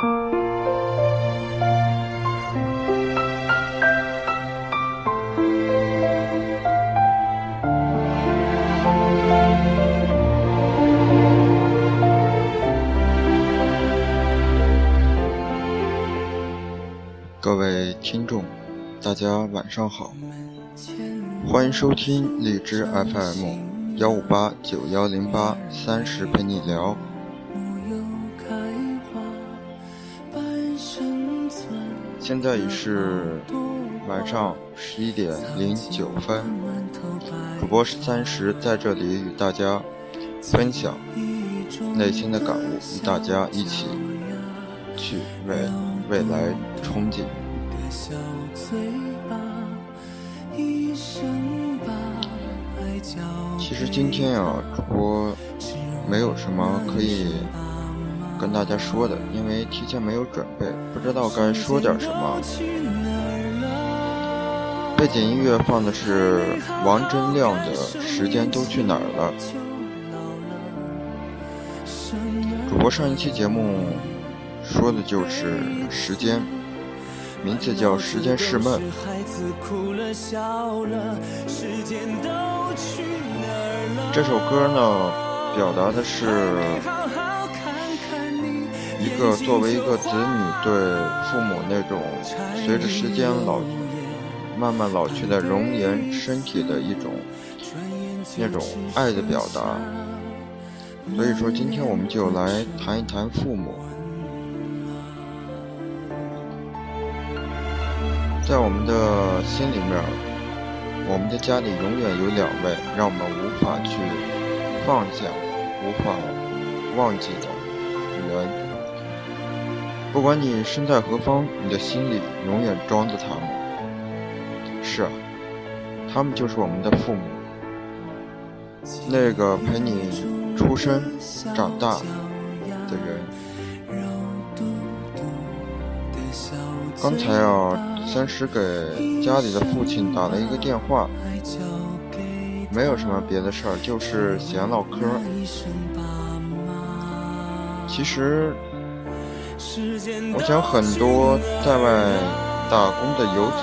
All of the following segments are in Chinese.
各位听众，大家晚上好，欢迎收听荔枝 FM 幺五八九幺零八三十陪你聊。现在已是晚上十一点零九分，主播是三十，在这里与大家分享内心的感悟，与大家一起去为未来憧憬。其实今天啊，主播没有什么可以跟大家说的，因为提前没有准备，不知道该说点什么。背景音乐放的是王铮亮的《时间都去哪儿了》。主播上一期节目说的就是时间。名字叫《时间是梦》。这首歌呢，表达的是一个作为一个子女对父母那种随着时间老慢慢老去的容颜身体的一种那种爱的表达。所以说，今天我们就来谈一谈父母。在我们的心里面，我们的家里永远有两位让我们无法去放下、无法忘记的人。不管你身在何方，你的心里永远装着他们。是啊，他们就是我们的父母，那个陪你出生、长大的人。刚才啊。三十给家里的父亲打了一个电话，没有什么别的事儿，就是闲唠嗑。其实，我想很多在外打工的游子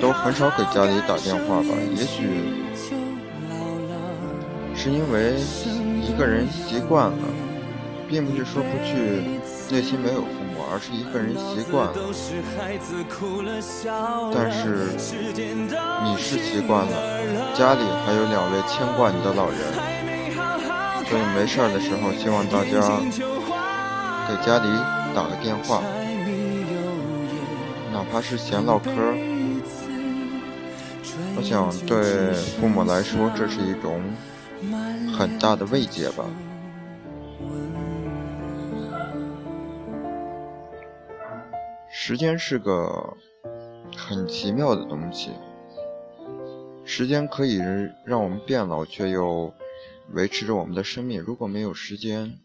都很少给家里打电话吧？也许是因为一个人习惯了，并不是说不去，内心没有父母。而是一个人习惯了，但是你是习惯了，家里还有两位牵挂你的老人，所以没事的时候，希望大家给家里打个电话，哪怕是闲唠嗑，我想对父母来说，这是一种很大的慰藉吧。时间是个很奇妙的东西，时间可以让我们变老，却又维持着我们的生命。如果没有时间，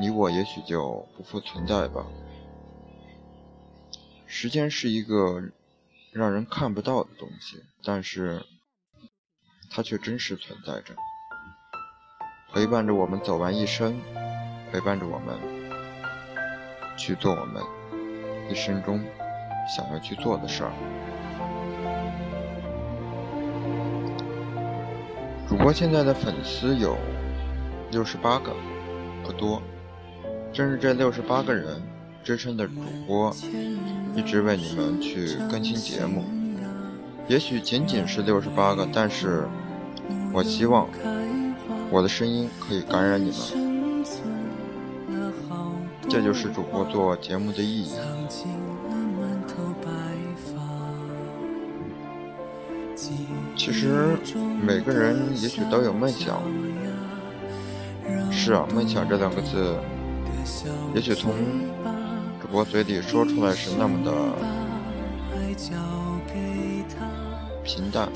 你我也许就不复存在吧。时间是一个让人看不到的东西，但是它却真实存在着，陪伴着我们走完一生，陪伴着我们。去做我们一生中想要去做的事儿。主播现在的粉丝有六十八个，不多。正是这六十八个人支撑着主播一直为你们去更新节目。也许仅仅是六十八个，但是我希望我的声音可以感染你们。这就是主播做节目的意义。其实每个人也许都有梦想。是啊，梦想这两个字，也许从主播嘴里说出来是那么的平淡。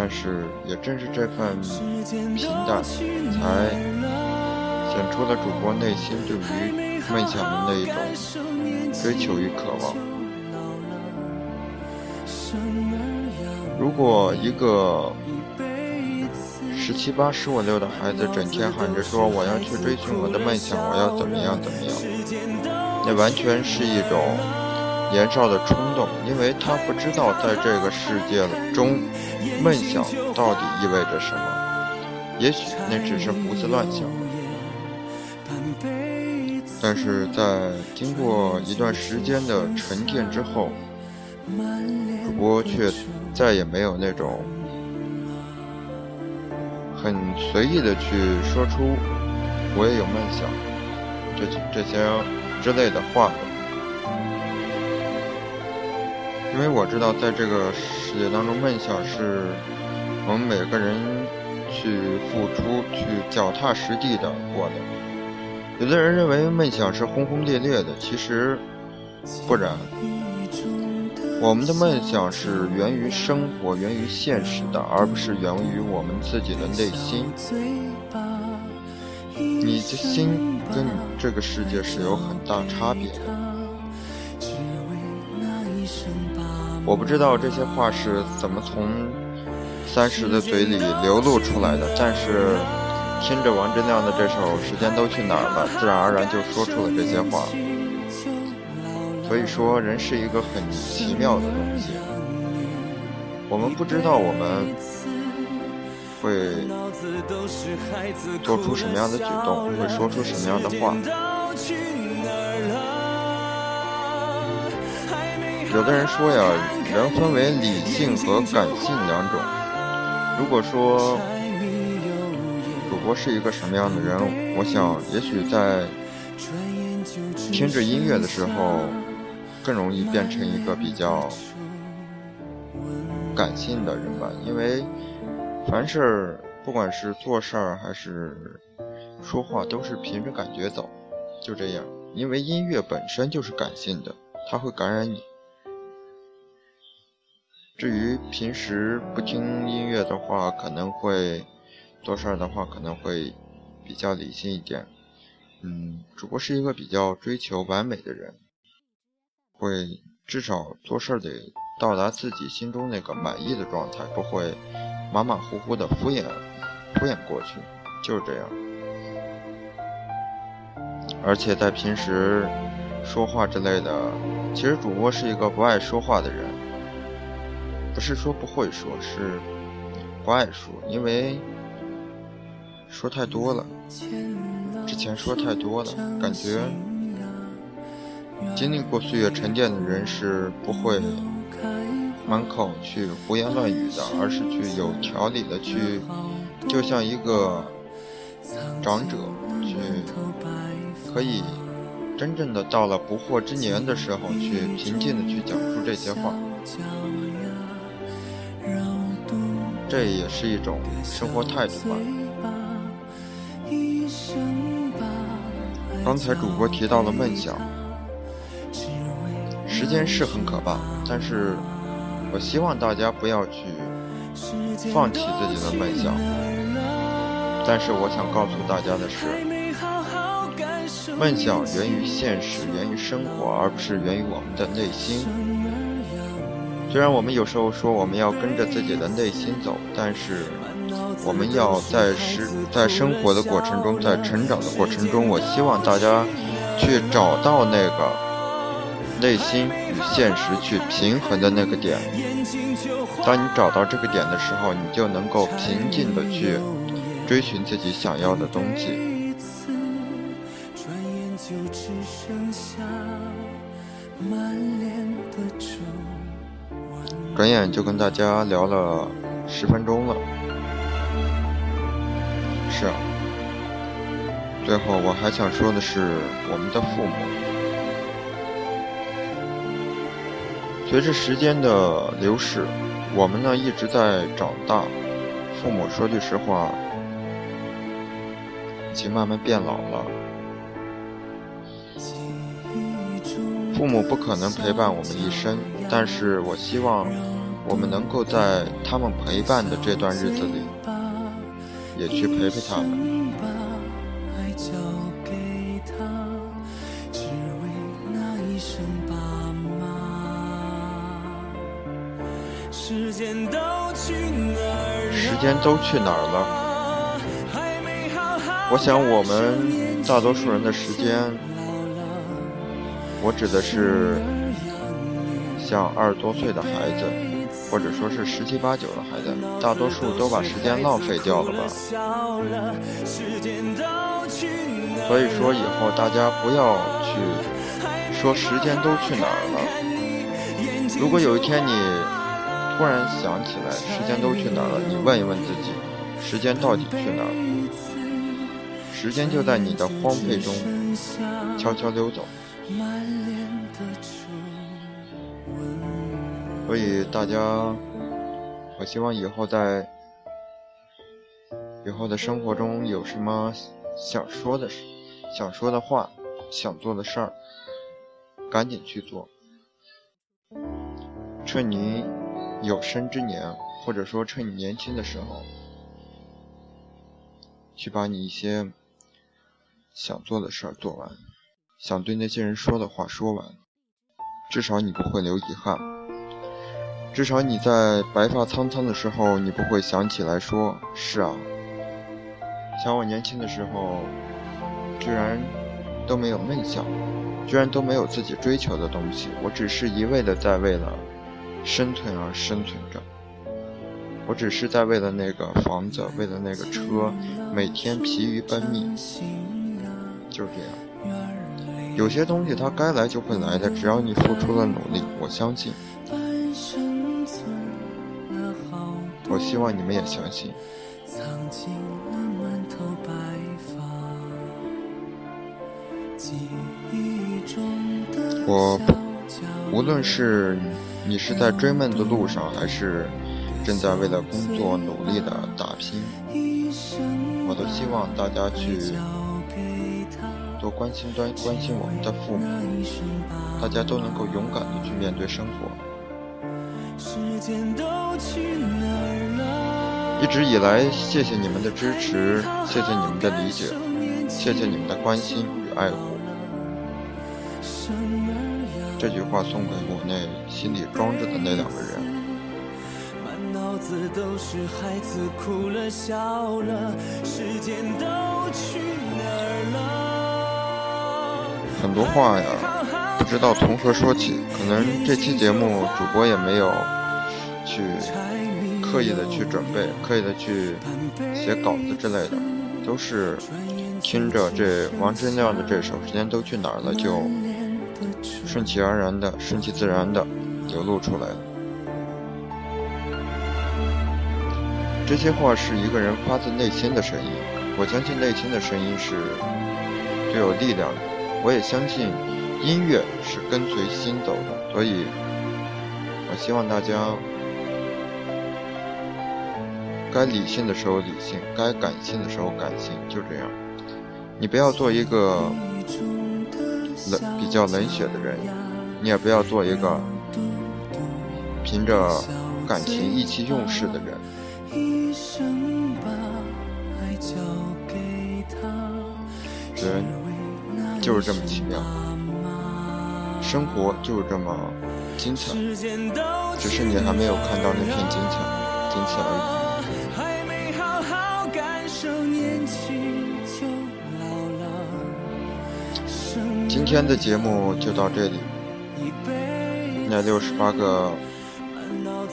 但是，也正是这份平淡，才显出了主播内心对于梦想的那一种追求与渴望。如果一个十七八、十五六的孩子整天喊着说我要去追寻我的梦想，我要怎么样怎么样，那完全是一种年少的冲动，因为他不知道在这个世界中，梦想到底意味着什么，也许那只是胡思乱想。但是在经过一段时间的沉淀之后，主播却再也没有那种很随意的去说出“我也有梦想”这这些之类的话，因为我知道，在这个世界当中，梦想是我们每个人去付出、去脚踏实地的过的。有的人认为梦想是轰轰烈烈的，其实不然。我们的梦想是源于生活、源于现实的，而不是源于我们自己的内心。你的心跟这个世界是有很大差别的。我不知道这些话是怎么从三十的嘴里流露出来的，但是。听着王铮亮的这首《时间都去哪儿了》，自然而然就说出了这些话。所以说，人是一个很奇妙的东西。我们不知道我们会做出什么样的举动，会说出什么样的话。有的人说呀，人分为理性和感性两种。如果说，主播是一个什么样的人？我想，也许在听着音乐的时候，更容易变成一个比较感性的人吧。因为凡事，不管是做事儿还是说话，都是凭着感觉走，就这样。因为音乐本身就是感性的，它会感染你。至于平时不听音乐的话，可能会。做事儿的话可能会比较理性一点，嗯，主播是一个比较追求完美的人，会至少做事得到达自己心中那个满意的状态，不会马马虎虎的敷衍敷衍过去，就是这样。而且在平时说话之类的，其实主播是一个不爱说话的人，不是说不会说，是不爱说，因为。说太多了，之前说太多了，感觉经历过岁月沉淀的人是不会满口去胡言乱语的，而是去有条理的去，就像一个长者去，可以真正的到了不惑之年的时候，去平静的去讲述这些话，这也是一种生活态度吧。刚才主播提到了梦想，时间是很可怕，但是我希望大家不要去放弃自己的梦想。但是我想告诉大家的是，梦想源于现实，源于生活，而不是源于我们的内心。虽然我们有时候说我们要跟着自己的内心走，但是。我们要在是在生活的过程中，在成长的过程中，我希望大家去找到那个内心与现实去平衡的那个点。当你找到这个点的时候，你就能够平静的去追寻自己想要的东西。转眼就跟大家聊了十分钟了。是啊，最后我还想说的是，我们的父母，随着时间的流逝，我们呢一直在长大。父母说句实话，已经慢慢变老了。父母不可能陪伴我们一生，但是我希望我们能够在他们陪伴的这段日子里。也去陪陪他们。时间都去哪儿了？我想，我们大多数人的时间，我指的是像二十多岁的孩子，或者说是十七八九的孩子，大多数都把时间浪费掉了吧。所以说，以后大家不要去说时间都去哪儿了。如果有一天你突然想起来时间都去哪儿了，你问一问自己，时间到底去哪儿？了？时间就在你的荒废中悄悄溜走，所以大家，我希望以后在以后的生活中有什么想说的、想说的话、想做的事儿，赶紧去做，趁你有生之年，或者说趁你年轻的时候，去把你一些。想做的事儿做完，想对那些人说的话说完，至少你不会留遗憾。至少你在白发苍苍的时候，你不会想起来说：“是啊，想我年轻的时候，居然都没有梦想，居然都没有自己追求的东西，我只是一味的在为了生存而生存着。我只是在为了那个房子，为了那个车，每天疲于奔命。”就是这样，有些东西它该来就会来的，只要你付出了努力，我相信。我希望你们也相信。我无论是你是在追梦的路上，还是正在为了工作努力的打拼，我都希望大家去。多关心关关心我们的父母，大家都能够勇敢的去面对生活。一直以来，谢谢你们的支持，谢谢你们的理解，谢谢你们的关心与爱护。这句话送给我那心里装着的那两个人。满脑子都是孩子哭了笑了，时间都去哪儿了？很多话呀，不知道从何说起。可能这期节目主播也没有去刻意的去准备，刻意的去写稿子之类的，都是听着这王铮亮的这首《时间都去哪儿了》，就顺其而然的、顺其自然的流露出来了。这些话是一个人发自内心的声音，我相信内心的声音是最有力量的。我也相信，音乐是跟随心走的，所以，我希望大家该理性的时候理性，该感性的时候感性，就这样。你不要做一个冷比较冷血的人，你也不要做一个凭着感情意气用事的人。人。就是这么奇妙，生活就是这么精彩，只是你还没有看到那片精彩，仅此而已。天的节目就到这里，那六十八个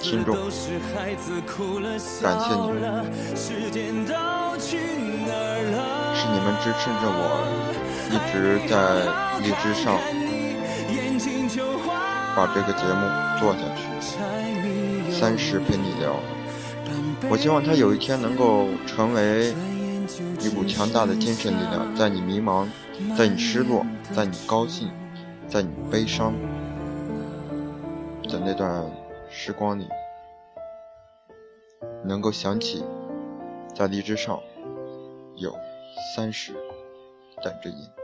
听众，感谢你们，是你们支持着我。一直在荔枝上把这个节目做下去。三十陪你聊，我希望他有一天能够成为一股强大的精神力量，在你迷茫，在你失落，在你高兴，在你悲伤的那段时光里，能够想起在荔枝上有三十等着你。